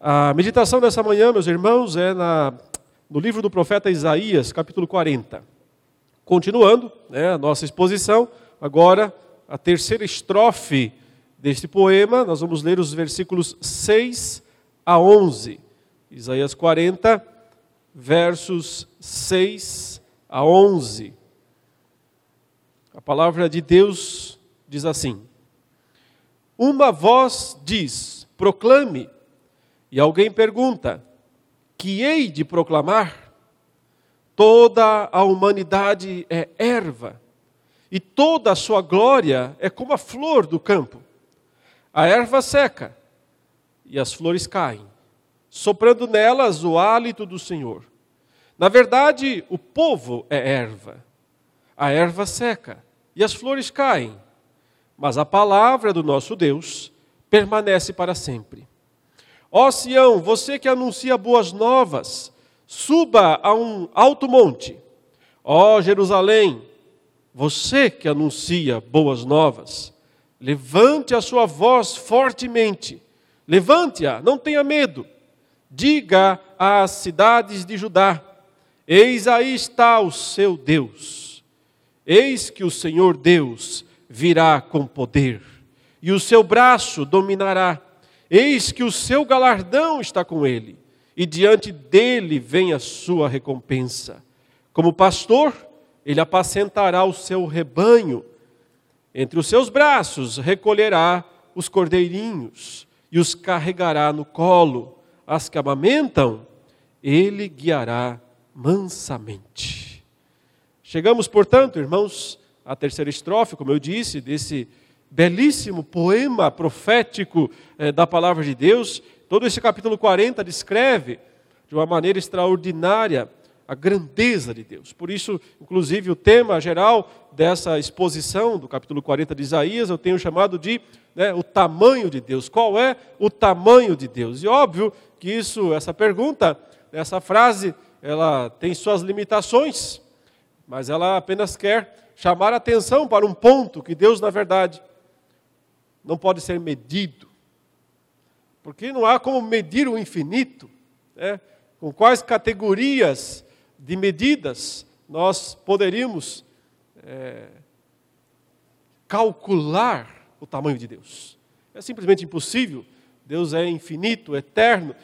A meditação dessa manhã, meus irmãos, é na, no livro do profeta Isaías, capítulo 40. Continuando né, a nossa exposição, agora a terceira estrofe deste poema, nós vamos ler os versículos 6 a 11. Isaías 40, versos 6 a 11. A palavra de Deus diz assim: Uma voz diz: proclame e alguém pergunta: que hei de proclamar? Toda a humanidade é erva, e toda a sua glória é como a flor do campo. A erva seca e as flores caem, soprando nelas o hálito do Senhor. Na verdade, o povo é erva, a erva seca e as flores caem, mas a palavra do nosso Deus permanece para sempre. Ó Sião, você que anuncia boas novas, suba a um alto monte. Ó Jerusalém, você que anuncia boas novas, levante a sua voz fortemente, levante-a, não tenha medo. Diga às cidades de Judá: Eis aí está o seu Deus. Eis que o Senhor Deus virá com poder, e o seu braço dominará Eis que o seu galardão está com ele, e diante dele vem a sua recompensa. Como pastor, ele apacentará o seu rebanho. Entre os seus braços recolherá os cordeirinhos e os carregará no colo. As que amamentam, ele guiará mansamente. Chegamos, portanto, irmãos, à terceira estrofe, como eu disse, desse belíssimo poema profético eh, da palavra de Deus. Todo esse capítulo 40 descreve de uma maneira extraordinária a grandeza de Deus. Por isso, inclusive, o tema geral dessa exposição do capítulo 40 de Isaías, eu tenho chamado de né, o tamanho de Deus. Qual é o tamanho de Deus? E óbvio que isso, essa pergunta, essa frase, ela tem suas limitações, mas ela apenas quer chamar atenção para um ponto que Deus, na verdade, não pode ser medido. Porque não há como medir o infinito. Né? Com quais categorias de medidas nós poderíamos é, calcular o tamanho de Deus? É simplesmente impossível. Deus é infinito, eterno.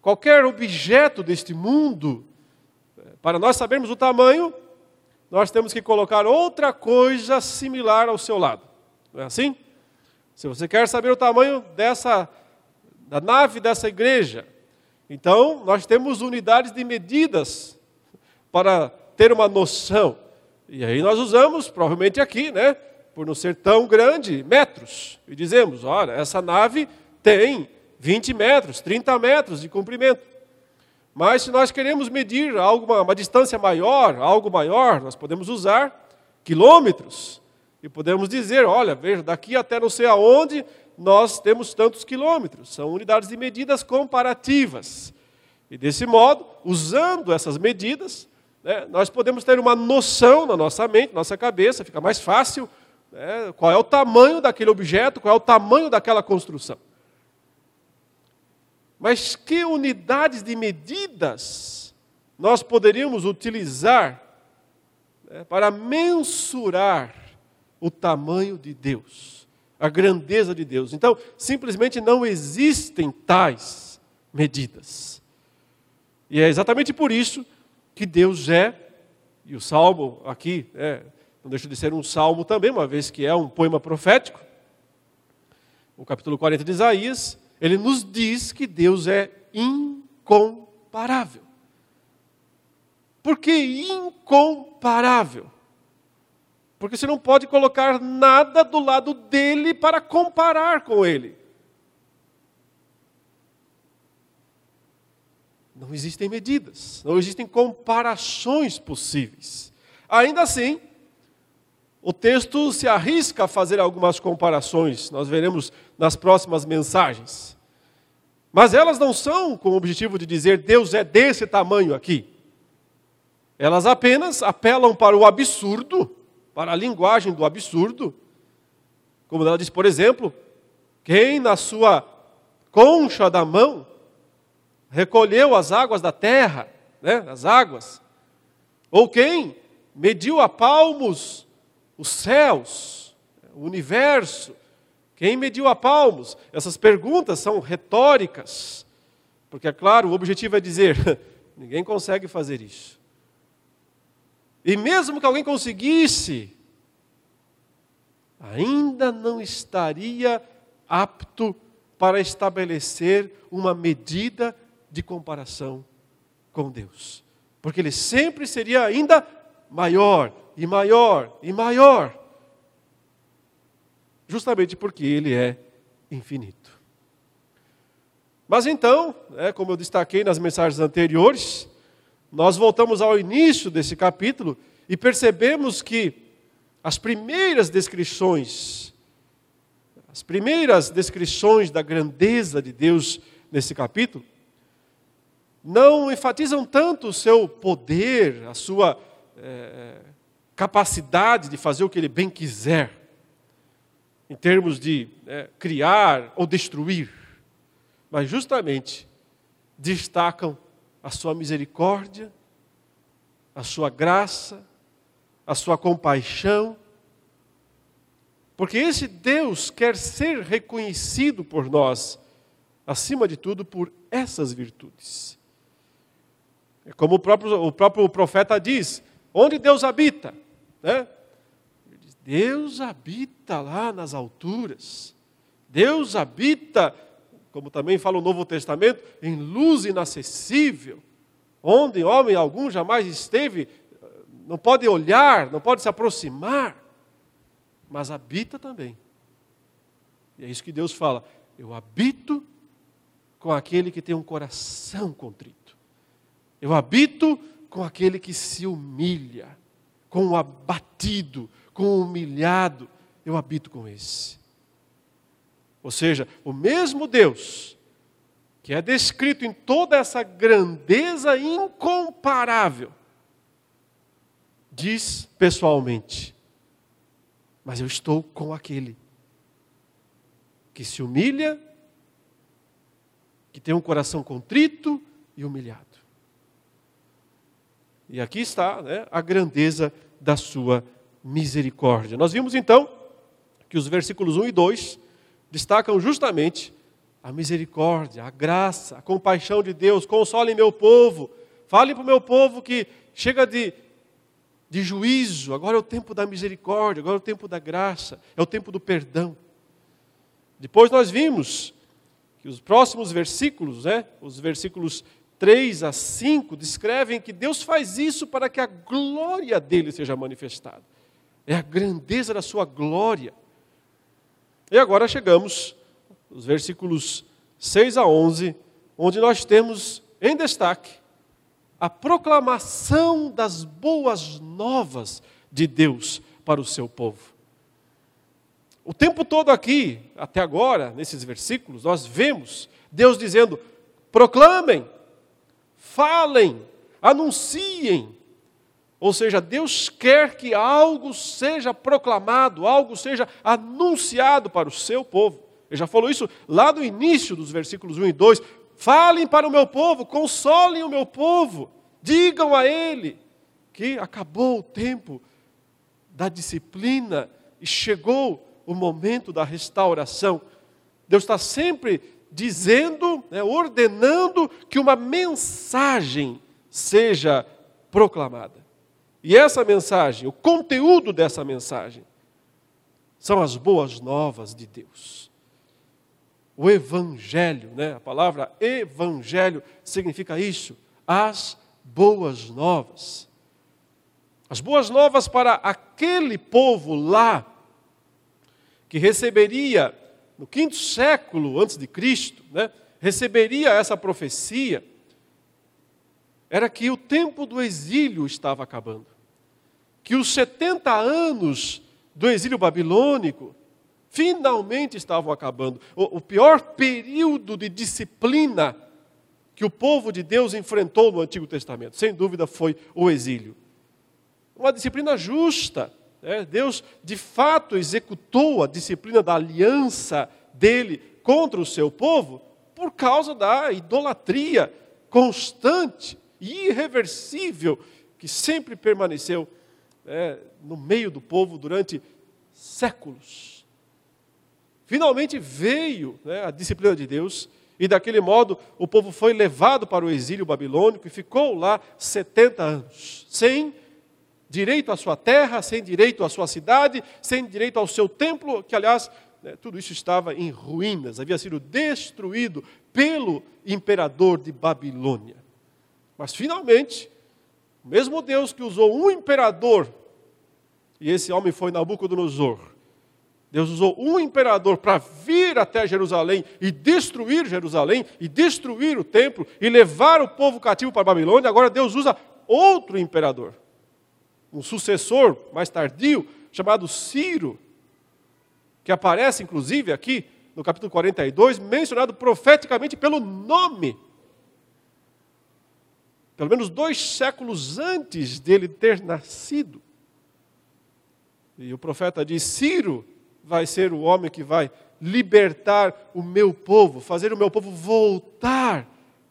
Qualquer objeto deste mundo, para nós sabermos o tamanho, nós temos que colocar outra coisa similar ao seu lado. Não é assim? Se você quer saber o tamanho dessa da nave dessa igreja, então nós temos unidades de medidas para ter uma noção. E aí nós usamos, provavelmente aqui, né, por não ser tão grande, metros. E dizemos, olha, essa nave tem 20 metros, 30 metros de comprimento. Mas se nós queremos medir alguma, uma distância maior, algo maior, nós podemos usar quilômetros. E podemos dizer, olha, veja, daqui até não sei aonde, nós temos tantos quilômetros. São unidades de medidas comparativas. E desse modo, usando essas medidas, né, nós podemos ter uma noção na nossa mente, nossa cabeça, fica mais fácil né, qual é o tamanho daquele objeto, qual é o tamanho daquela construção. Mas que unidades de medidas nós poderíamos utilizar né, para mensurar o tamanho de Deus, a grandeza de Deus. Então, simplesmente não existem tais medidas. E é exatamente por isso que Deus é, e o salmo aqui é, não deixa de ser um salmo também, uma vez que é um poema profético. O capítulo 40 de Isaías, ele nos diz que Deus é incomparável. Por que incomparável? Porque você não pode colocar nada do lado dele para comparar com ele. Não existem medidas, não existem comparações possíveis. Ainda assim, o texto se arrisca a fazer algumas comparações, nós veremos nas próximas mensagens. Mas elas não são com o objetivo de dizer Deus é desse tamanho aqui. Elas apenas apelam para o absurdo para a linguagem do absurdo. Como ela diz, por exemplo, quem na sua concha da mão recolheu as águas da terra, né, as águas? Ou quem mediu a palmos os céus, o universo? Quem mediu a palmos? Essas perguntas são retóricas, porque é claro, o objetivo é dizer: ninguém consegue fazer isso. E mesmo que alguém conseguisse, ainda não estaria apto para estabelecer uma medida de comparação com Deus. Porque ele sempre seria ainda maior e maior e maior. Justamente porque ele é infinito. Mas então, é, como eu destaquei nas mensagens anteriores, nós voltamos ao início desse capítulo e percebemos que as primeiras descrições, as primeiras descrições da grandeza de Deus nesse capítulo, não enfatizam tanto o seu poder, a sua é, capacidade de fazer o que ele bem quiser, em termos de é, criar ou destruir, mas justamente destacam a sua misericórdia, a sua graça, a sua compaixão, porque esse Deus quer ser reconhecido por nós, acima de tudo, por essas virtudes. É como o próprio, o próprio profeta diz: onde Deus habita? Né? Deus habita lá nas alturas. Deus habita, como também fala o Novo Testamento, em luz inacessível, onde homem algum jamais esteve, não pode olhar, não pode se aproximar, mas habita também. E é isso que Deus fala: eu habito com aquele que tem um coração contrito. Eu habito com aquele que se humilha, com o abatido, com o humilhado. Eu habito com esse. Ou seja, o mesmo Deus que é descrito em toda essa grandeza incomparável, diz pessoalmente: Mas eu estou com aquele que se humilha, que tem um coração contrito e humilhado. E aqui está né, a grandeza da sua misericórdia. Nós vimos então que os versículos 1 e 2 destacam justamente a misericórdia, a graça, a compaixão de Deus. Console meu povo, fale para o meu povo que chega de, de juízo, agora é o tempo da misericórdia, agora é o tempo da graça, é o tempo do perdão. Depois nós vimos que os próximos versículos, né, os versículos 3 a 5 descrevem que Deus faz isso para que a glória dele seja manifestada. É a grandeza da sua glória. E agora chegamos os versículos 6 a 11, onde nós temos em destaque a proclamação das boas novas de Deus para o seu povo. O tempo todo aqui, até agora, nesses versículos, nós vemos Deus dizendo: proclamem, falem, anunciem. Ou seja, Deus quer que algo seja proclamado, algo seja anunciado para o seu povo. Ele já falou isso lá no início dos versículos 1 e 2. Falem para o meu povo, consolem o meu povo, digam a ele que acabou o tempo da disciplina e chegou o momento da restauração. Deus está sempre dizendo, né, ordenando que uma mensagem seja proclamada. E essa mensagem, o conteúdo dessa mensagem, são as boas novas de Deus. O Evangelho, né? a palavra Evangelho significa isso, as boas novas. As boas novas para aquele povo lá, que receberia no quinto século antes de Cristo, né, receberia essa profecia, era que o tempo do exílio estava acabando. Que os 70 anos do exílio babilônico finalmente estavam acabando. O, o pior período de disciplina que o povo de Deus enfrentou no Antigo Testamento, sem dúvida, foi o exílio. Uma disciplina justa, é, Deus, de fato, executou a disciplina da aliança dele contra o seu povo por causa da idolatria constante e irreversível que sempre permaneceu é, no meio do povo durante séculos. Finalmente veio né, a disciplina de Deus, e daquele modo o povo foi levado para o exílio babilônico e ficou lá 70 anos, sem direito à sua terra, sem direito à sua cidade, sem direito ao seu templo, que aliás, né, tudo isso estava em ruínas, havia sido destruído pelo imperador de Babilônia. Mas finalmente, o mesmo Deus que usou um imperador, e esse homem foi Nabucodonosor, Deus usou um imperador para vir até Jerusalém e destruir Jerusalém, e destruir o templo, e levar o povo cativo para a Babilônia. Agora Deus usa outro imperador um sucessor mais tardio, chamado Ciro, que aparece inclusive aqui no capítulo 42, mencionado profeticamente pelo nome. Pelo menos dois séculos antes dele ter nascido. E o profeta diz: Ciro vai ser o homem que vai libertar o meu povo, fazer o meu povo voltar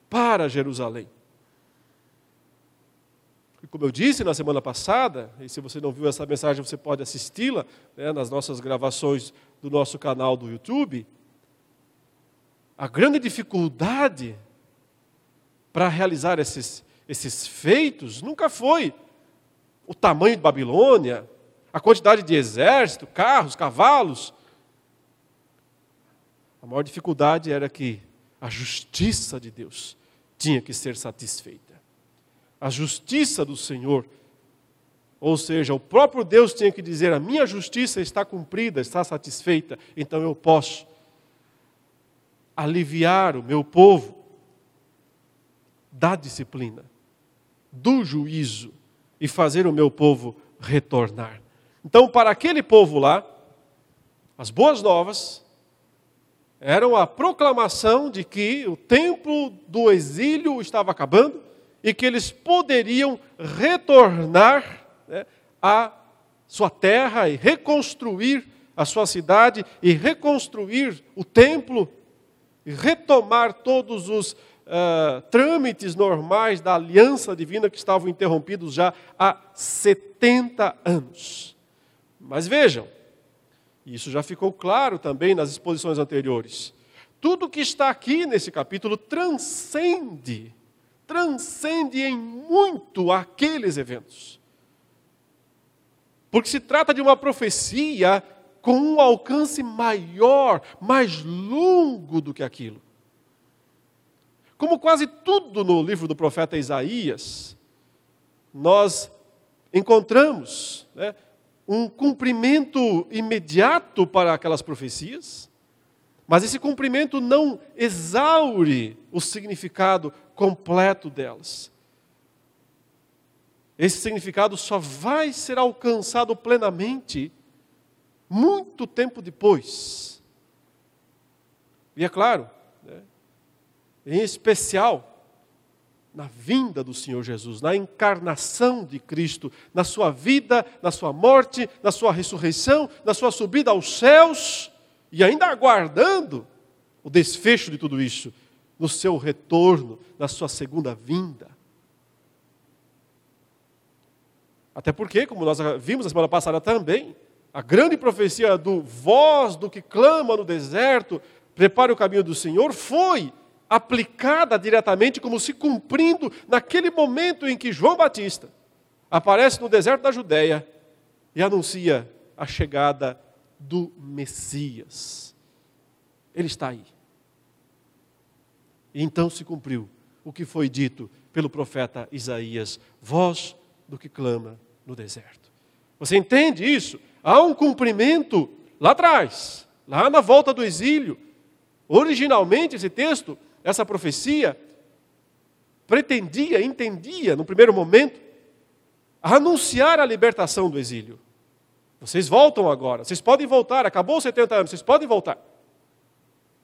para Jerusalém como eu disse na semana passada, e se você não viu essa mensagem, você pode assisti-la né, nas nossas gravações do nosso canal do YouTube. A grande dificuldade para realizar esses, esses feitos nunca foi o tamanho de Babilônia, a quantidade de exército, carros, cavalos. A maior dificuldade era que a justiça de Deus tinha que ser satisfeita a justiça do Senhor. Ou seja, o próprio Deus tinha que dizer: a minha justiça está cumprida, está satisfeita, então eu posso aliviar o meu povo da disciplina, do juízo e fazer o meu povo retornar. Então, para aquele povo lá, as boas novas eram a proclamação de que o tempo do exílio estava acabando e que eles poderiam retornar né, à sua terra e reconstruir a sua cidade e reconstruir o templo e retomar todos os uh, trâmites normais da aliança divina que estavam interrompidos já há 70 anos. Mas vejam, isso já ficou claro também nas exposições anteriores. Tudo que está aqui nesse capítulo transcende transcende em muito aqueles eventos. Porque se trata de uma profecia com um alcance maior, mais longo do que aquilo. Como quase tudo no livro do profeta Isaías, nós encontramos né, um cumprimento imediato para aquelas profecias, mas esse cumprimento não exaure o significado completo delas. Esse significado só vai ser alcançado plenamente muito tempo depois. E é claro, em especial, na vinda do Senhor Jesus, na encarnação de Cristo, na sua vida, na sua morte, na sua ressurreição, na sua subida aos céus, e ainda aguardando o desfecho de tudo isso, no seu retorno, na sua segunda vinda. Até porque, como nós vimos na semana passada também, a grande profecia do voz do que clama no deserto, prepare o caminho do Senhor, foi aplicada diretamente como se cumprindo naquele momento em que João Batista aparece no deserto da Judéia e anuncia a chegada do Messias. Ele está aí. E então se cumpriu o que foi dito pelo profeta Isaías: voz do que clama no deserto. Você entende isso? Há um cumprimento lá atrás, lá na volta do exílio. Originalmente, esse texto, essa profecia, pretendia, entendia, no primeiro momento, anunciar a libertação do exílio. Vocês voltam agora, vocês podem voltar, acabou os 70 anos, vocês podem voltar.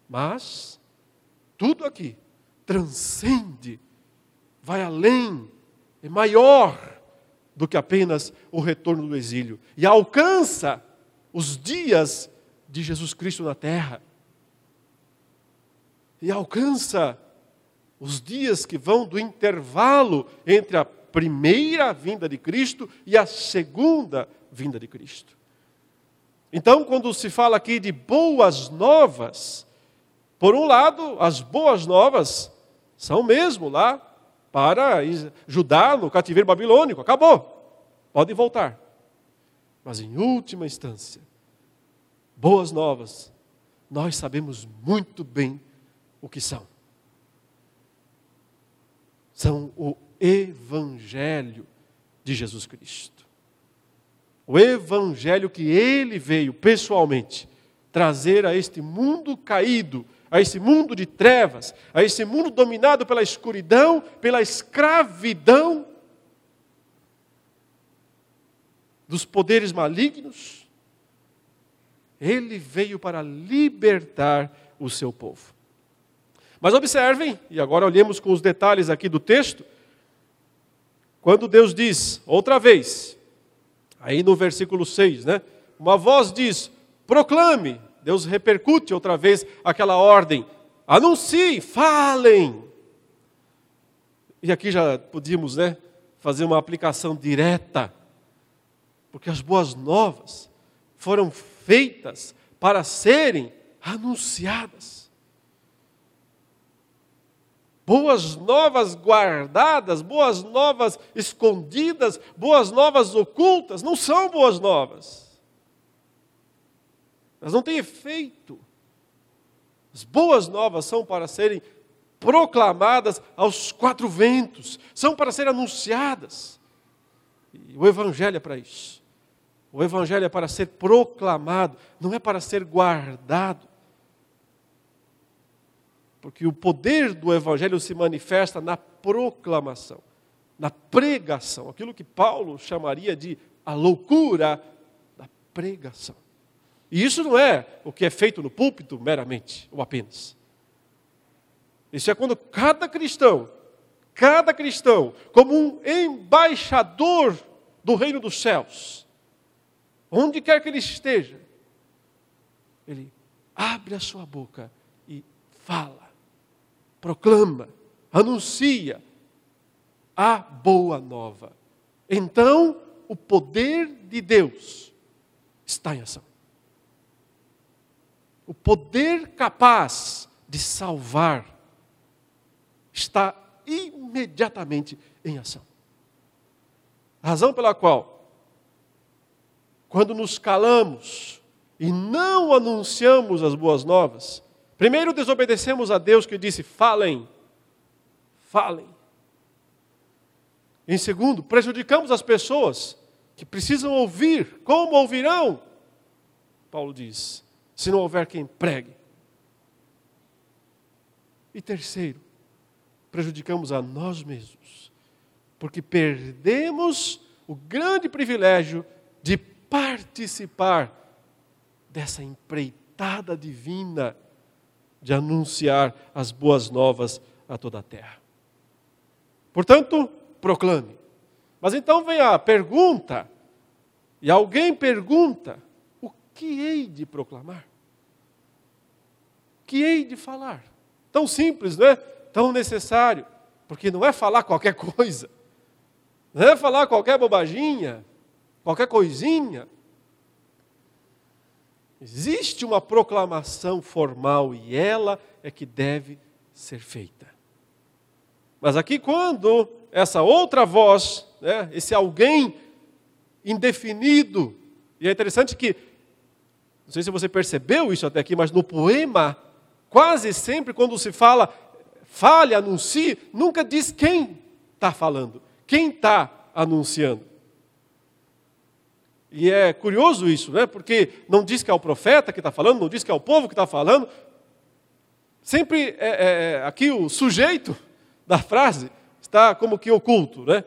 Mas tudo aqui transcende, vai além, é maior do que apenas o retorno do exílio e alcança os dias de Jesus Cristo na terra. E alcança os dias que vão do intervalo entre a primeira vinda de Cristo e a segunda vinda de Cristo. Então, quando se fala aqui de boas novas, por um lado, as boas novas são mesmo lá para Judá no cativeiro babilônico, acabou, pode voltar. Mas em última instância, boas novas, nós sabemos muito bem o que são. São o Evangelho de Jesus Cristo. O Evangelho que ele veio pessoalmente trazer a este mundo caído, a esse mundo de trevas, a esse mundo dominado pela escuridão, pela escravidão dos poderes malignos. Ele veio para libertar o seu povo. Mas observem, e agora olhemos com os detalhes aqui do texto, quando Deus diz, outra vez, aí no versículo 6, né? Uma voz diz: proclame. Deus repercute outra vez aquela ordem: anuncie, falem. E aqui já podíamos, né, fazer uma aplicação direta, porque as boas novas foram feitas para serem anunciadas boas novas guardadas, boas novas escondidas, boas novas ocultas, não são boas novas. Elas não têm efeito. As boas novas são para serem proclamadas aos quatro ventos, são para serem anunciadas. E o Evangelho é para isso. O Evangelho é para ser proclamado, não é para ser guardado. Porque o poder do Evangelho se manifesta na proclamação, na pregação, aquilo que Paulo chamaria de a loucura da pregação. E isso não é o que é feito no púlpito meramente, ou apenas. Isso é quando cada cristão, cada cristão, como um embaixador do reino dos céus, onde quer que ele esteja, ele abre a sua boca e fala proclama, anuncia a boa nova. Então, o poder de Deus está em ação. O poder capaz de salvar está imediatamente em ação. A razão pela qual, quando nos calamos e não anunciamos as boas novas, Primeiro, desobedecemos a Deus que disse: falem, falem. Em segundo, prejudicamos as pessoas que precisam ouvir. Como ouvirão? Paulo diz: se não houver quem pregue. E terceiro, prejudicamos a nós mesmos, porque perdemos o grande privilégio de participar dessa empreitada divina de anunciar as boas novas a toda a terra. Portanto, proclame. Mas então vem a pergunta, e alguém pergunta: o que hei de proclamar? O que hei de falar? Tão simples, não é? Tão necessário, porque não é falar qualquer coisa, não é falar qualquer bobaginha, qualquer coisinha, Existe uma proclamação formal e ela é que deve ser feita. Mas aqui, quando essa outra voz, né, esse alguém indefinido, e é interessante que, não sei se você percebeu isso até aqui, mas no poema, quase sempre quando se fala, fale, anuncie, nunca diz quem está falando, quem está anunciando. E é curioso isso, né? porque não diz que é o profeta que está falando, não diz que é o povo que está falando. Sempre é, é, é, aqui o sujeito da frase está como que oculto. Né?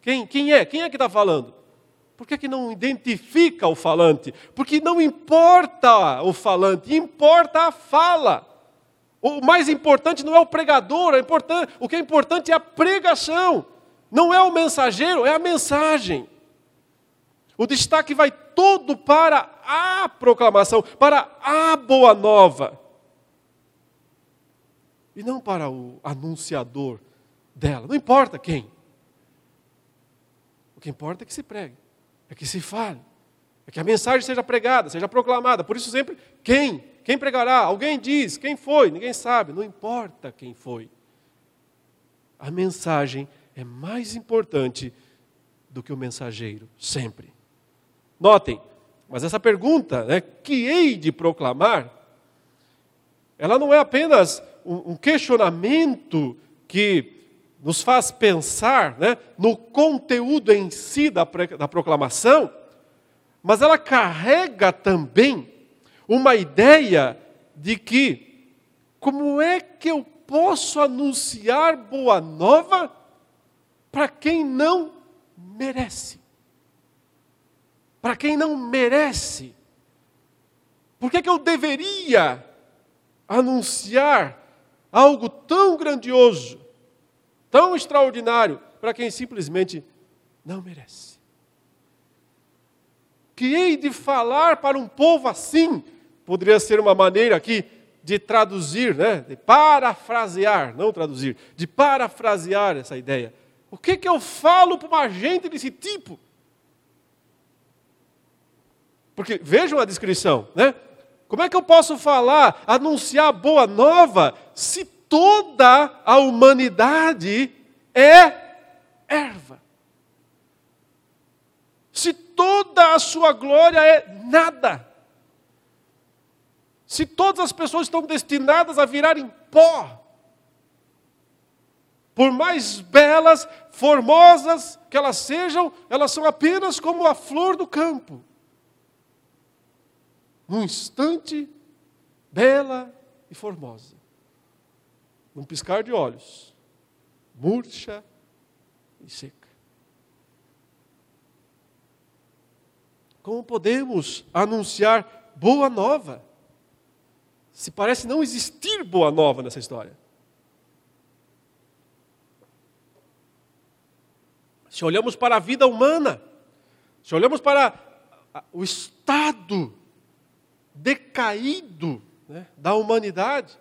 Quem, quem é? Quem é que está falando? Por que, que não identifica o falante? Porque não importa o falante, importa a fala. O mais importante não é o pregador, é o que é importante é a pregação. Não é o mensageiro, é a mensagem. O destaque vai todo para a proclamação, para a boa nova. e não para o anunciador dela. Não importa quem. O que importa é que se pregue, é que se fale, é que a mensagem seja pregada, seja proclamada. Por isso, sempre, quem? Quem pregará? Alguém diz, quem foi? Ninguém sabe, não importa quem foi. A mensagem é mais importante do que o mensageiro, sempre. Notem, mas essa pergunta, né, que hei de proclamar, ela não é apenas um, questionamento que nos faz pensar né, no conteúdo em si da, da proclamação, mas ela carrega também uma ideia de que como é que eu posso anunciar boa nova para quem não merece? Para quem não merece? Por que, que eu deveria anunciar algo tão grandioso, tão extraordinário, para quem simplesmente não merece. Que hei de falar para um povo assim, poderia ser uma maneira aqui de traduzir, né? de parafrasear, não traduzir, de parafrasear essa ideia. O que, que eu falo para uma gente desse tipo? Porque vejam a descrição, né? Como é que eu posso falar, anunciar boa nova, se toda a humanidade é erva? Se toda a sua glória é nada? Se todas as pessoas estão destinadas a virarem pó? Por mais belas, formosas que elas sejam, elas são apenas como a flor do campo num instante, bela e formosa. Num piscar de olhos, murcha e seca. Como podemos anunciar boa nova? Se parece não existir boa nova nessa história. Se olhamos para a vida humana, se olhamos para o estado decaído né, da humanidade,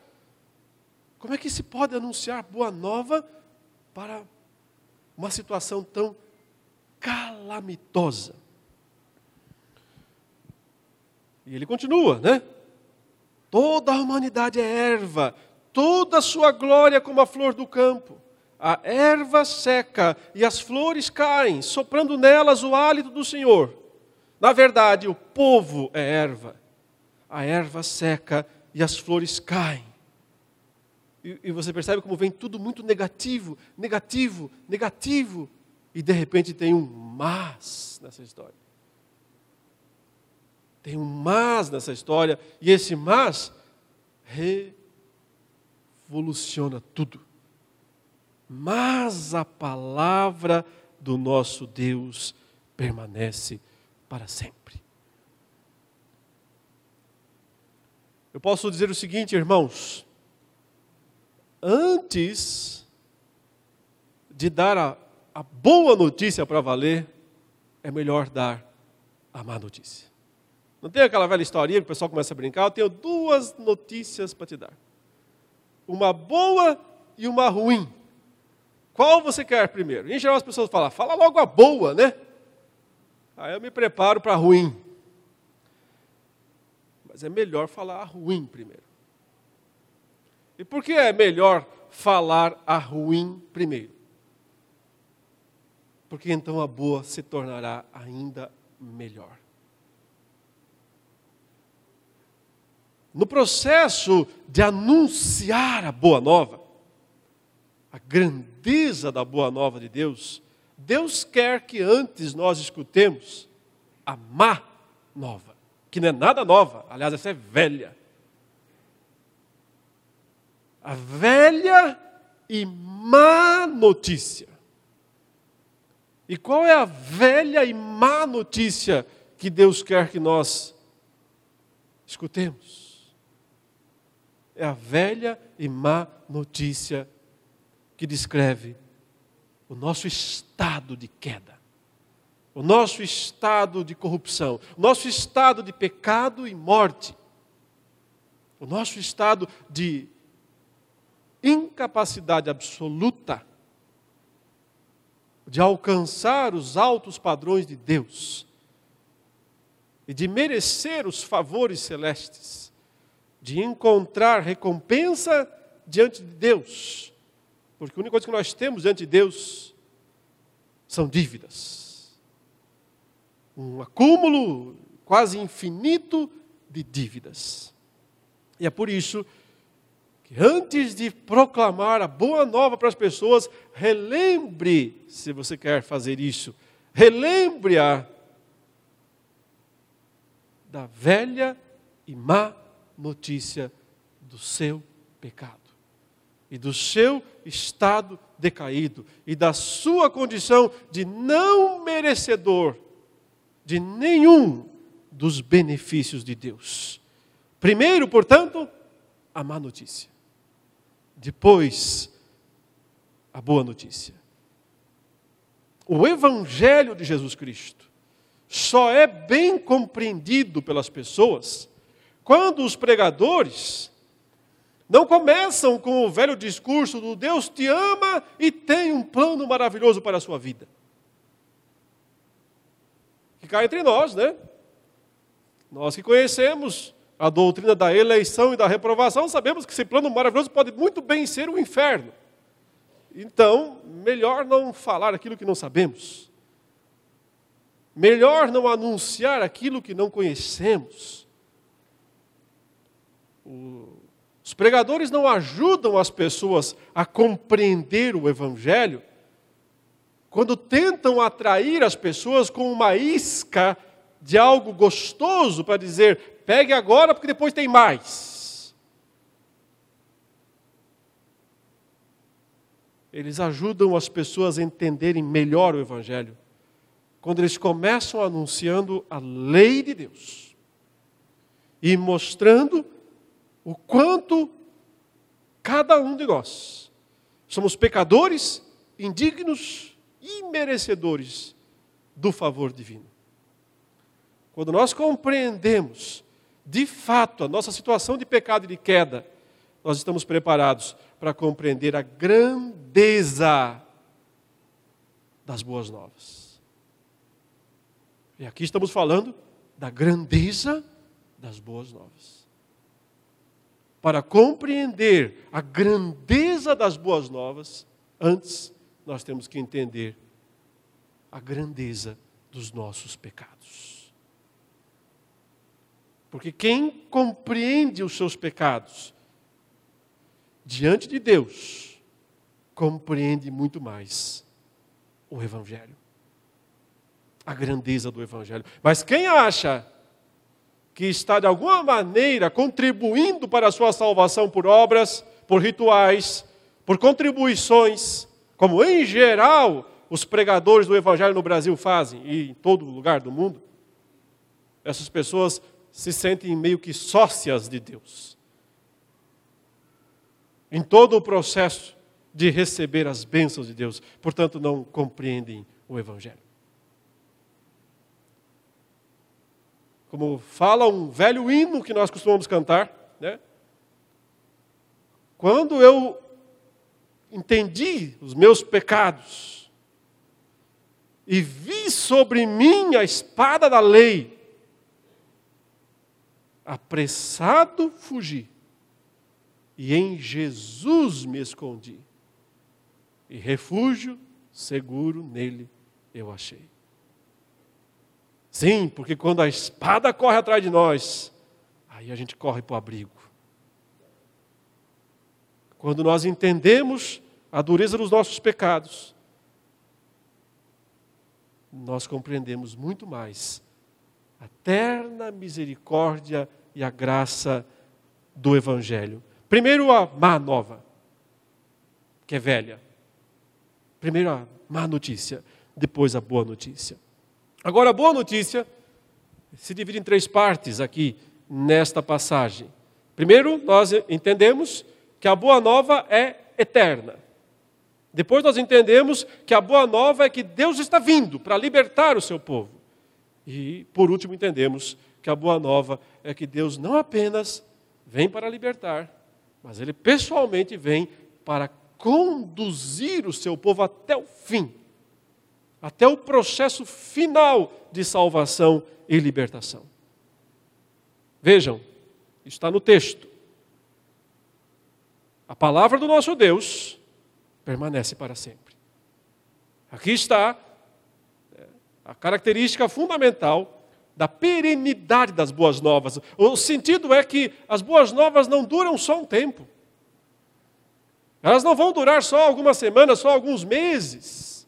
como é que se pode anunciar boa nova para uma situação tão calamitosa? E ele continua, né? Toda a humanidade é erva, toda a sua glória como a flor do campo. A erva seca e as flores caem, soprando nelas o hálito do Senhor. Na verdade, o povo é erva a erva seca e as flores caem. E, e, você percebe como vem tudo muito negativo, negativo, negativo. E de repente tem um mas nessa história. Tem um mas nessa história. E esse mas revoluciona tudo. Mas a palavra do nosso Deus permanece para sempre. Eu posso dizer o seguinte, irmãos: antes de dar a, a boa notícia para valer, é melhor dar a má notícia. Não tem aquela velha historinha que o pessoal começa a brincar? Eu tenho duas notícias para te dar: uma boa e uma ruim. Qual você quer primeiro? Em geral as pessoas falam, fala logo a boa, né? Aí eu me preparo para a ruim mas é melhor falar a ruim primeiro. E por que é melhor falar a ruim primeiro? Porque então a boa se tornará ainda melhor. No processo de anunciar a boa nova, a grandeza da boa nova de Deus, Deus quer que antes nós escutemos a má nova que não é nada nova, aliás, essa é velha. A velha e má notícia. E qual é a velha e má notícia que Deus quer que nós escutemos? É a velha e má notícia que descreve o nosso estado de queda o nosso estado de corrupção, o nosso estado de pecado e morte, o nosso estado de incapacidade absoluta de alcançar os altos padrões de Deus e de merecer os favores celestes, de encontrar recompensa diante de Deus, porque a única coisa que nós temos diante de Deus são dívidas. Um acúmulo quase infinito de dívidas. E é por isso que antes de proclamar a boa nova para as pessoas, relembre, se você quer fazer isso, relembre-a da velha e má notícia do seu pecado e do seu estado decaído e da sua condição de não merecedor de nenhum dos benefícios de Deus. Primeiro, portanto, a má notícia. Depois, a boa notícia. O Evangelho de Jesus Cristo só é bem compreendido pelas pessoas quando os pregadores não começam com o velho discurso do Deus te ama e tem um plano maravilhoso para a sua vida. Que cai entre nós, né? Nós que conhecemos a doutrina da eleição e da reprovação, sabemos que esse plano maravilhoso pode muito bem ser o inferno. Então, melhor não falar aquilo que não sabemos. Melhor não anunciar aquilo que não conhecemos. Os pregadores não ajudam as pessoas a compreender o Evangelho quando tentam atrair as pessoas com uma isca de algo gostoso para dizer: pegue agora porque depois tem mais. Eles ajudam as pessoas a entenderem melhor o Evangelho quando eles começam anunciando a lei de Deus e mostrando o quanto cada um de nós somos pecadores, indignos e merecedores do favor divino. Quando nós compreendemos de fato a nossa situação de pecado e de queda, nós estamos preparados para compreender a grandeza das boas novas. E aqui estamos falando da grandeza das boas novas. Para compreender a grandeza das boas novas, antes nós temos que entender a grandeza dos nossos pecados. Porque quem compreende os seus pecados diante de Deus, compreende muito mais o Evangelho. A grandeza do Evangelho. Mas quem acha que está de alguma maneira contribuindo para a sua salvação por obras, por rituais, por contribuições, como em geral os pregadores do Evangelho no Brasil fazem e em todo lugar do mundo, essas pessoas se sentem meio que sócias de Deus. Em todo o processo de receber as bênçãos de Deus, portanto, não compreendem o Evangelho. Como fala um velho hino que nós costumamos cantar, né? Quando eu entendi os meus pecados e vi sobre mim a espada da lei, apressado fugi, e em Jesus me escondi, e refúgio seguro nele eu achei. Sim, porque quando a espada corre atrás de nós, aí a gente corre para o abrigo. Quando nós entendemos a dureza dos nossos pecados, nós compreendemos muito mais a terna misericórdia e a graça do Evangelho. Primeiro a má nova, que é velha. Primeiro a má notícia, depois a boa notícia. Agora, a boa notícia se divide em três partes aqui nesta passagem. Primeiro, nós entendemos que a boa nova é eterna. Depois, nós entendemos que a boa nova é que Deus está vindo para libertar o seu povo. E, por último, entendemos que a boa nova é que Deus não apenas vem para libertar, mas Ele pessoalmente vem para conduzir o seu povo até o fim, até o processo final de salvação e libertação. Vejam, está no texto. A palavra do nosso Deus permanece para sempre. Aqui está é, a característica fundamental da perenidade das boas novas. O sentido é que as boas novas não duram só um tempo. Elas não vão durar só algumas semanas, só alguns meses.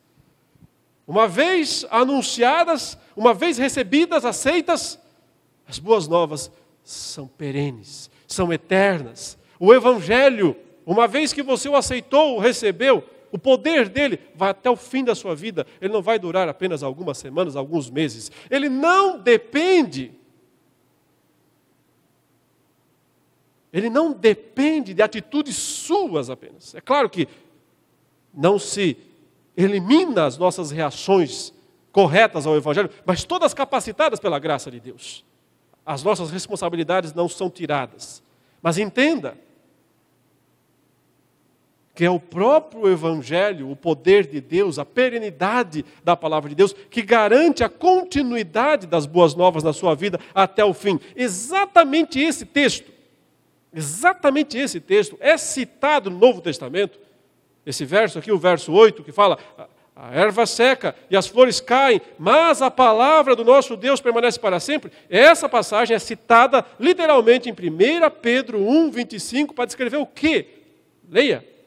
Uma vez anunciadas, uma vez recebidas, aceitas, as boas novas são perenes, são eternas. O Evangelho, uma vez que você o aceitou, o recebeu, o poder dele vai até o fim da sua vida. Ele não vai durar apenas algumas semanas, alguns meses. Ele não depende. Ele não depende de atitudes suas apenas. É claro que não se elimina as nossas reações corretas ao Evangelho, mas todas capacitadas pela graça de Deus. As nossas responsabilidades não são tiradas. Mas entenda, que é o próprio Evangelho, o poder de Deus, a perenidade da palavra de Deus, que garante a continuidade das boas novas na sua vida até o fim. Exatamente esse texto, exatamente esse texto é citado no Novo Testamento. Esse verso aqui, o verso 8, que fala: a erva seca e as flores caem, mas a palavra do nosso Deus permanece para sempre. Essa passagem é citada literalmente em 1 Pedro 1, 25, para descrever o quê? Leia.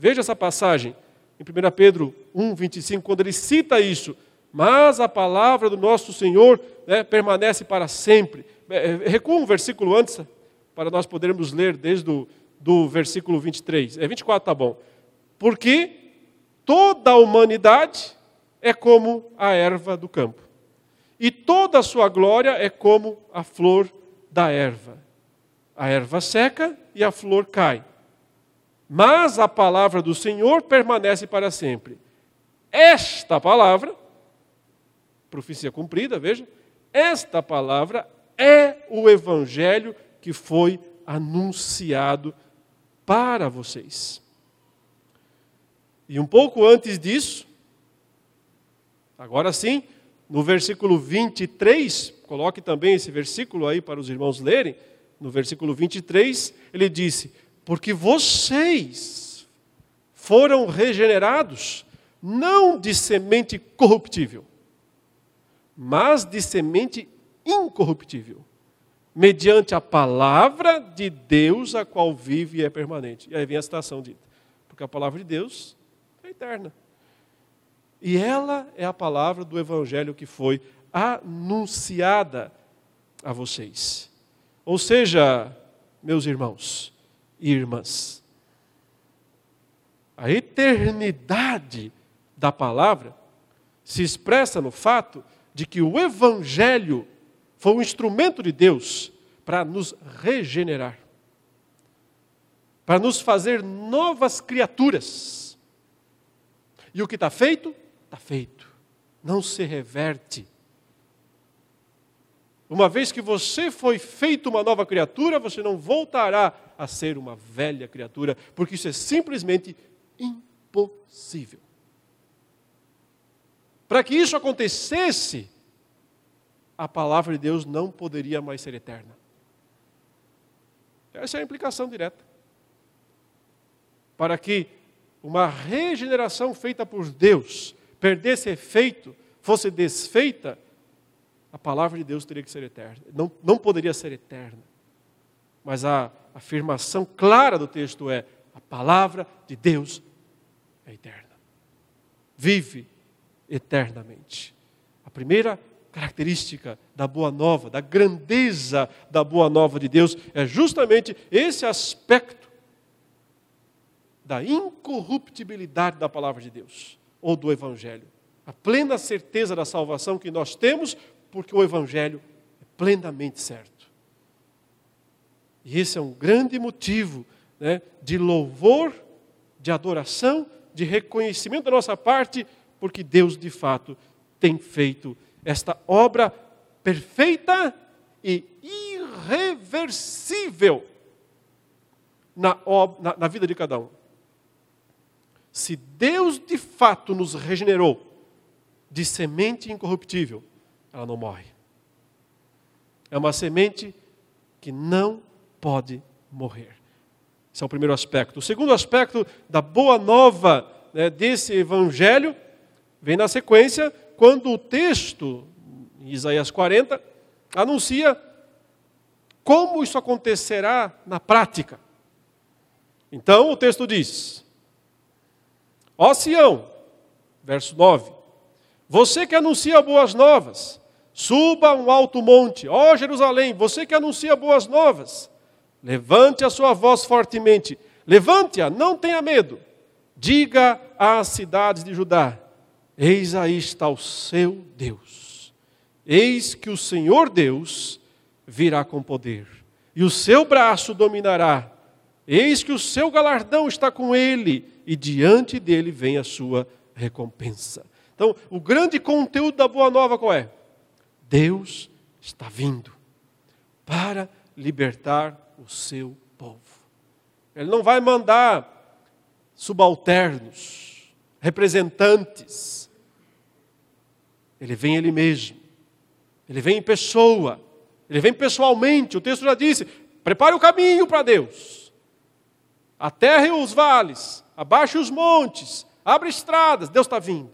Veja essa passagem em 1 Pedro 1, 25, quando ele cita isso. Mas a palavra do nosso Senhor né, permanece para sempre. É, é, recua um versículo antes, para nós podermos ler desde o do versículo 23. É 24, tá bom. Porque toda a humanidade é como a erva do campo. E toda a sua glória é como a flor da erva. A erva seca e a flor cai mas a palavra do Senhor permanece para sempre. Esta palavra, profecia cumprida, veja, esta palavra é o evangelho que foi anunciado para vocês. E um pouco antes disso, agora sim, no versículo 23, coloque também esse versículo aí para os irmãos lerem. No versículo 23, ele disse: porque vocês foram regenerados não de semente corruptível, mas de semente incorruptível, mediante a palavra de Deus, a qual vive e é permanente. E aí vem a citação dita: porque a palavra de Deus é eterna. E ela é a palavra do Evangelho que foi anunciada a vocês. Ou seja, meus irmãos, e irmãs. A eternidade da palavra se expressa no fato de que o Evangelho foi um instrumento de Deus para nos regenerar, para nos fazer novas criaturas. E o que está feito, está feito, não se reverte. Uma vez que você foi feito uma nova criatura, você não voltará a ser uma velha criatura, porque isso é simplesmente impossível. Para que isso acontecesse, a palavra de Deus não poderia mais ser eterna. Essa é a implicação direta. Para que uma regeneração feita por Deus perdesse efeito, fosse desfeita, a palavra de Deus teria que ser eterna. Não, não poderia ser eterna. Mas a afirmação clara do texto é: a palavra de Deus é eterna. Vive eternamente. A primeira característica da boa nova, da grandeza da boa nova de Deus, é justamente esse aspecto da incorruptibilidade da palavra de Deus ou do Evangelho. A plena certeza da salvação que nós temos, porque o Evangelho é plenamente certo. E esse é um grande motivo né, de louvor, de adoração, de reconhecimento da nossa parte, porque Deus de fato tem feito esta obra perfeita e irreversível na, na, na vida de cada um. Se Deus de fato nos regenerou de semente incorruptível, ela não morre. É uma semente que não pode morrer. Esse é o primeiro aspecto. O segundo aspecto da boa nova né, desse evangelho vem na sequência, quando o texto, em Isaías 40, anuncia como isso acontecerá na prática. Então o texto diz: Ó Sião, verso 9: Você que anuncia boas novas, suba um alto monte, ó Jerusalém, você que anuncia boas novas, levante a sua voz fortemente, levante-a, não tenha medo, diga às cidades de Judá: Eis aí está o seu Deus, eis que o Senhor Deus virá com poder, e o seu braço dominará Eis que o seu galardão está com ele, e diante dele vem a sua recompensa. Então, o grande conteúdo da Boa Nova qual é? Deus está vindo para libertar o seu povo. Ele não vai mandar subalternos, representantes. Ele vem ele mesmo. Ele vem em pessoa. Ele vem pessoalmente. O texto já disse: prepare o caminho para Deus a terra e os vales, abaixe os montes, abre estradas, Deus está vindo.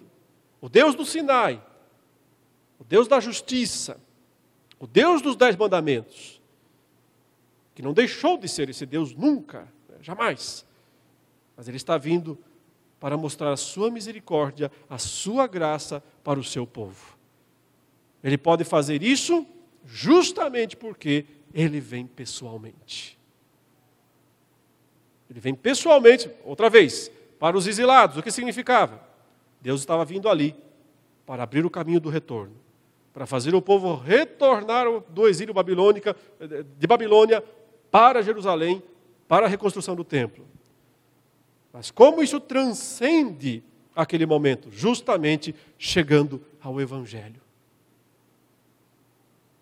O Deus do Sinai, o Deus da justiça, o Deus dos dez mandamentos, que não deixou de ser esse Deus nunca, jamais, mas Ele está vindo para mostrar a sua misericórdia, a sua graça para o seu povo. Ele pode fazer isso justamente porque Ele vem pessoalmente. Ele vem pessoalmente, outra vez, para os exilados. O que significava? Deus estava vindo ali para abrir o caminho do retorno, para fazer o povo retornar do exílio babilônica, de Babilônia para Jerusalém, para a reconstrução do templo. Mas como isso transcende aquele momento? Justamente chegando ao Evangelho.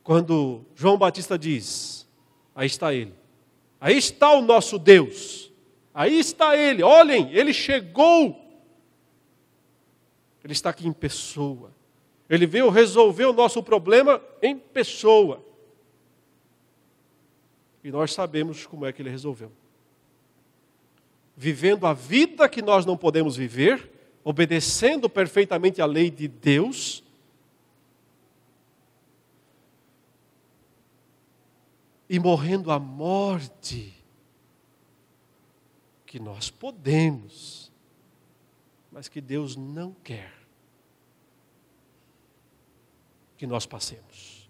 Quando João Batista diz: Aí está ele, aí está o nosso Deus Aí está ele, olhem, ele chegou. Ele está aqui em pessoa. Ele veio resolver o nosso problema em pessoa. E nós sabemos como é que ele resolveu. Vivendo a vida que nós não podemos viver, obedecendo perfeitamente a lei de Deus, e morrendo a morte que nós podemos, mas que Deus não quer que nós passemos,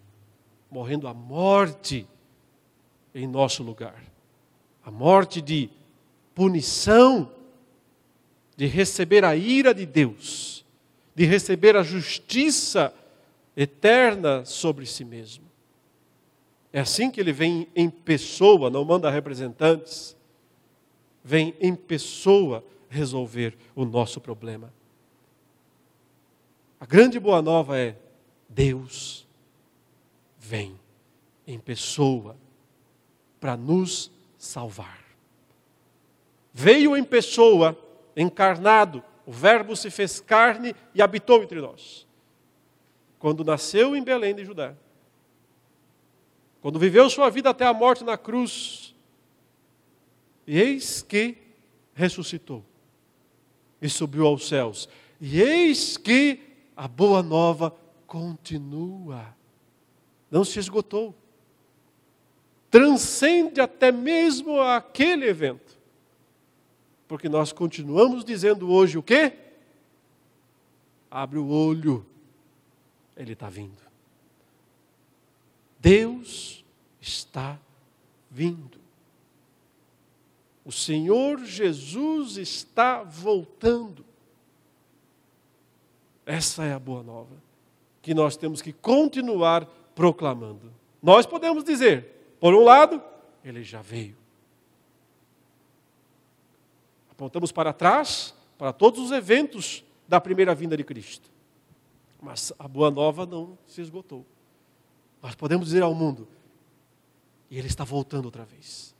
morrendo a morte em nosso lugar a morte de punição, de receber a ira de Deus, de receber a justiça eterna sobre si mesmo. É assim que ele vem em pessoa, não manda representantes vem em pessoa resolver o nosso problema. A grande boa nova é: Deus vem em pessoa para nos salvar. Veio em pessoa, encarnado, o Verbo se fez carne e habitou entre nós. Quando nasceu em Belém de Judá, quando viveu sua vida até a morte na cruz, e eis que ressuscitou e subiu aos céus. E eis que a boa nova continua. Não se esgotou. Transcende até mesmo aquele evento. Porque nós continuamos dizendo hoje o quê? Abre o olho. Ele está vindo. Deus está vindo. O Senhor Jesus está voltando. Essa é a boa nova que nós temos que continuar proclamando. Nós podemos dizer, por um lado, ele já veio. Apontamos para trás, para todos os eventos da primeira vinda de Cristo. Mas a boa nova não se esgotou. Nós podemos dizer ao mundo, e ele está voltando outra vez.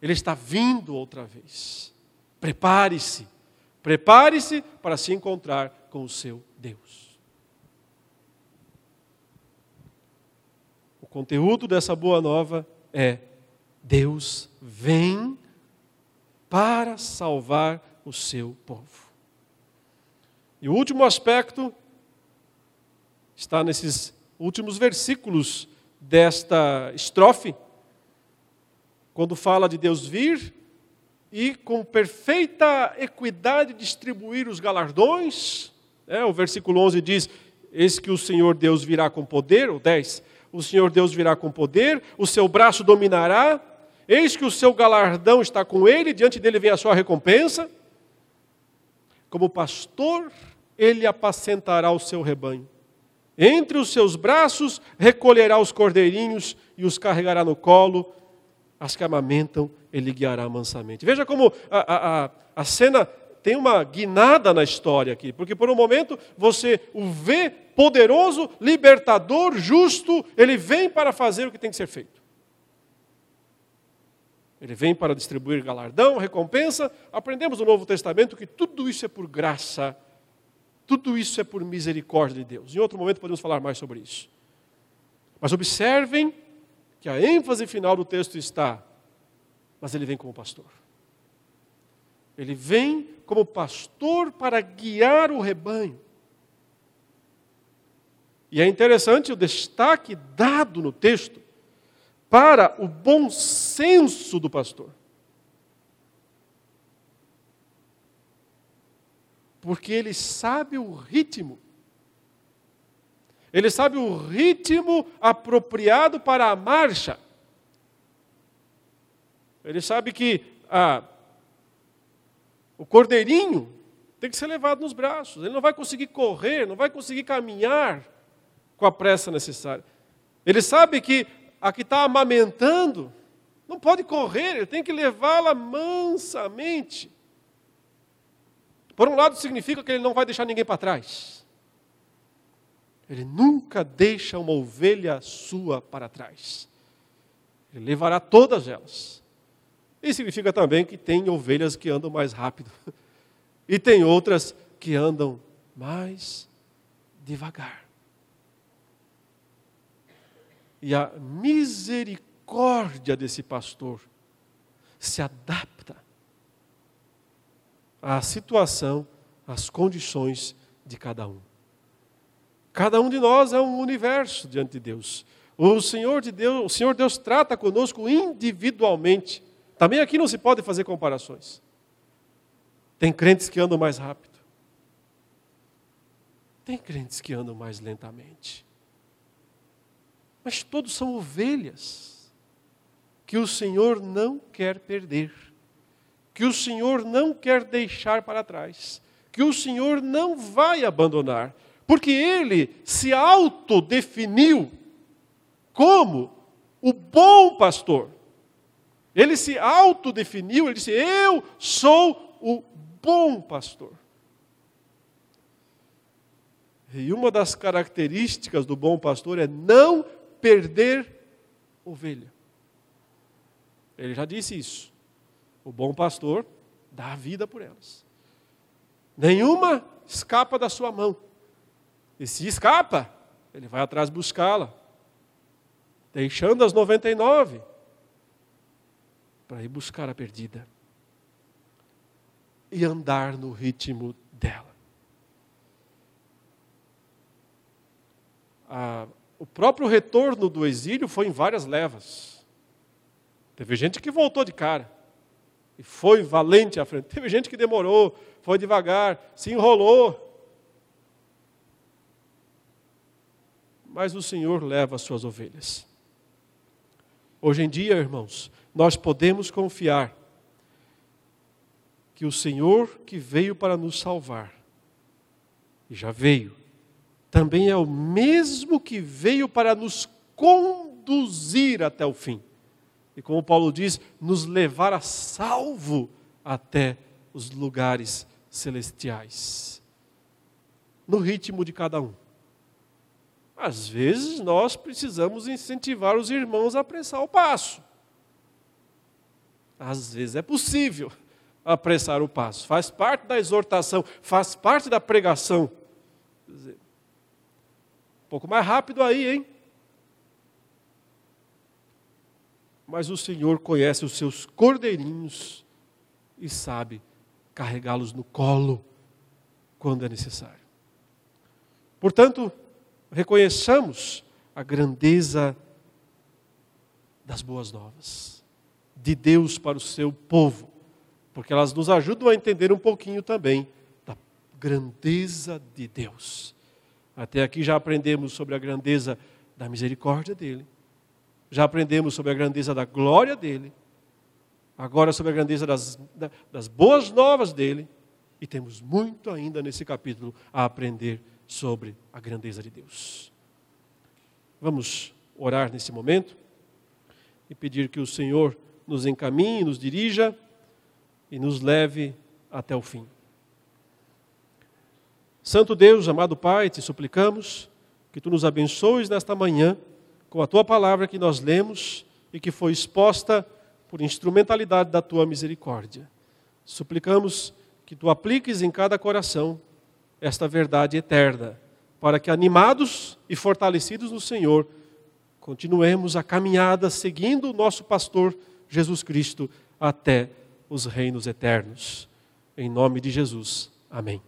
Ele está vindo outra vez. Prepare-se, Prepare-se para se encontrar com o seu Deus. O conteúdo dessa boa nova é: Deus vem para salvar o seu povo. E o último aspecto está nesses últimos versículos desta estrofe, quando fala de Deus vir e com perfeita equidade distribuir os galardões. Né? O versículo 11 diz: Eis que o Senhor Deus virá com poder, o 10, o Senhor Deus virá com poder, o seu braço dominará, eis que o seu galardão está com ele, diante dele vem a sua recompensa. Como pastor, ele apacentará o seu rebanho. Entre os seus braços recolherá os cordeirinhos e os carregará no colo, as que amamentam ele guiará mansamente. Veja como a, a, a cena tem uma guinada na história aqui, porque por um momento você o vê poderoso, libertador, justo, ele vem para fazer o que tem que ser feito. Ele vem para distribuir galardão, recompensa. Aprendemos no Novo Testamento que tudo isso é por graça, tudo isso é por misericórdia de Deus. Em outro momento podemos falar mais sobre isso. Mas observem que a ênfase final do texto está mas ele vem como pastor. Ele vem como pastor para guiar o rebanho. E é interessante o destaque dado no texto para o bom senso do pastor. Porque ele sabe o ritmo. Ele sabe o ritmo apropriado para a marcha. Ele sabe que ah, o cordeirinho tem que ser levado nos braços. Ele não vai conseguir correr, não vai conseguir caminhar com a pressa necessária. Ele sabe que a que está amamentando não pode correr, ele tem que levá-la mansamente. Por um lado, significa que ele não vai deixar ninguém para trás. Ele nunca deixa uma ovelha sua para trás. Ele levará todas elas. E significa também que tem ovelhas que andam mais rápido. E tem outras que andam mais devagar. E a misericórdia desse pastor se adapta à situação, às condições de cada um. Cada um de nós é um universo diante de Deus. O Senhor de Deus, o Senhor Deus trata conosco individualmente. Também aqui não se pode fazer comparações. Tem crentes que andam mais rápido. Tem crentes que andam mais lentamente. Mas todos são ovelhas que o Senhor não quer perder, que o Senhor não quer deixar para trás, que o Senhor não vai abandonar, porque Ele se autodefiniu como o bom pastor. Ele se autodefiniu, ele disse: Eu sou o bom pastor. E uma das características do bom pastor é não perder ovelha. Ele já disse isso. O bom pastor dá a vida por elas. Nenhuma escapa da sua mão. E se escapa, ele vai atrás buscá-la, deixando as 99 para ir buscar a perdida e andar no ritmo dela. Ah, o próprio retorno do exílio foi em várias levas. Teve gente que voltou de cara e foi valente à frente. Teve gente que demorou, foi devagar, se enrolou. Mas o Senhor leva as suas ovelhas. Hoje em dia, irmãos, nós podemos confiar que o Senhor que veio para nos salvar, e já veio, também é o mesmo que veio para nos conduzir até o fim. E como Paulo diz, nos levar a salvo até os lugares celestiais. No ritmo de cada um. Às vezes nós precisamos incentivar os irmãos a apressar o passo. Às vezes é possível, apressar o passo, faz parte da exortação, faz parte da pregação. Dizer, um pouco mais rápido aí, hein? Mas o Senhor conhece os seus cordeirinhos e sabe carregá-los no colo quando é necessário. Portanto, reconheçamos a grandeza das boas novas de Deus para o seu povo, porque elas nos ajudam a entender um pouquinho também da grandeza de Deus. Até aqui já aprendemos sobre a grandeza da misericórdia dele, já aprendemos sobre a grandeza da glória dele, agora sobre a grandeza das, das boas novas dele, e temos muito ainda nesse capítulo a aprender sobre a grandeza de Deus. Vamos orar nesse momento e pedir que o Senhor nos encaminhe, nos dirija e nos leve até o fim. Santo Deus, amado Pai, te suplicamos que tu nos abençoes nesta manhã com a tua palavra que nós lemos e que foi exposta por instrumentalidade da tua misericórdia. Suplicamos que tu apliques em cada coração esta verdade eterna, para que animados e fortalecidos no Senhor, continuemos a caminhada seguindo o nosso pastor Jesus Cristo até os reinos eternos. Em nome de Jesus. Amém.